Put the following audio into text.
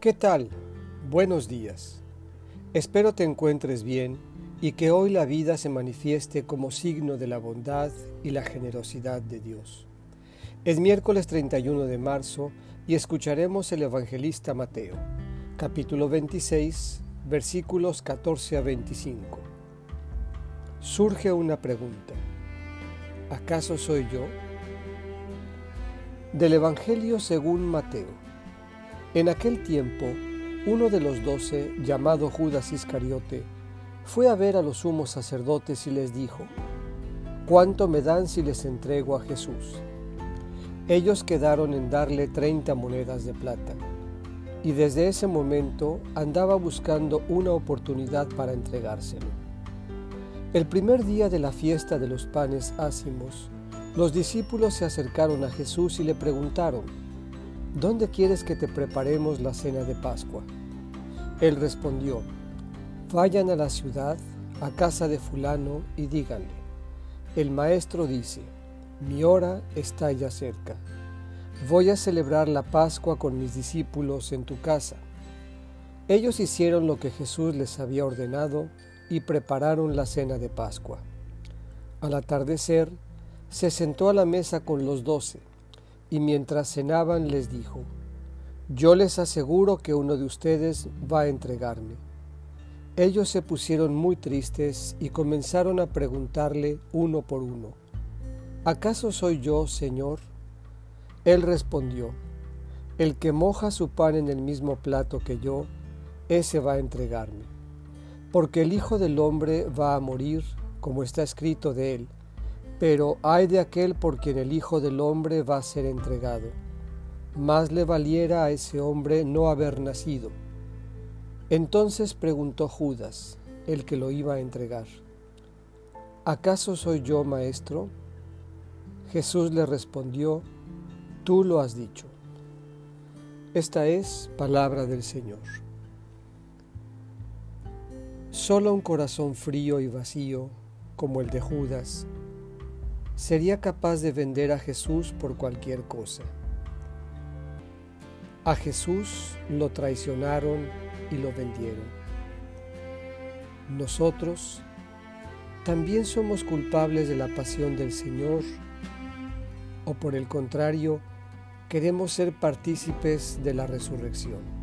¿Qué tal? Buenos días. Espero te encuentres bien y que hoy la vida se manifieste como signo de la bondad y la generosidad de Dios. Es miércoles 31 de marzo y escucharemos el evangelista Mateo, capítulo 26, versículos 14 a 25. Surge una pregunta. ¿Acaso soy yo? Del Evangelio según Mateo. En aquel tiempo, uno de los doce, llamado Judas Iscariote, fue a ver a los sumos sacerdotes y les dijo, ¿cuánto me dan si les entrego a Jesús? Ellos quedaron en darle treinta monedas de plata, y desde ese momento andaba buscando una oportunidad para entregárselo. El primer día de la fiesta de los panes ácimos, los discípulos se acercaron a Jesús y le preguntaron, ¿dónde quieres que te preparemos la cena de Pascua? Él respondió, vayan a la ciudad, a casa de fulano, y díganle, el maestro dice, mi hora está ya cerca. Voy a celebrar la Pascua con mis discípulos en tu casa. Ellos hicieron lo que Jesús les había ordenado y prepararon la cena de Pascua. Al atardecer, se sentó a la mesa con los doce y mientras cenaban les dijo, Yo les aseguro que uno de ustedes va a entregarme. Ellos se pusieron muy tristes y comenzaron a preguntarle uno por uno, ¿acaso soy yo, Señor? Él respondió, El que moja su pan en el mismo plato que yo, ese va a entregarme. Porque el Hijo del Hombre va a morir, como está escrito de él, pero hay de aquel por quien el Hijo del Hombre va a ser entregado. Más le valiera a ese hombre no haber nacido. Entonces preguntó Judas, el que lo iba a entregar, ¿acaso soy yo maestro? Jesús le respondió, tú lo has dicho. Esta es palabra del Señor. Solo un corazón frío y vacío, como el de Judas, sería capaz de vender a Jesús por cualquier cosa. A Jesús lo traicionaron y lo vendieron. Nosotros también somos culpables de la pasión del Señor o por el contrario, queremos ser partícipes de la resurrección.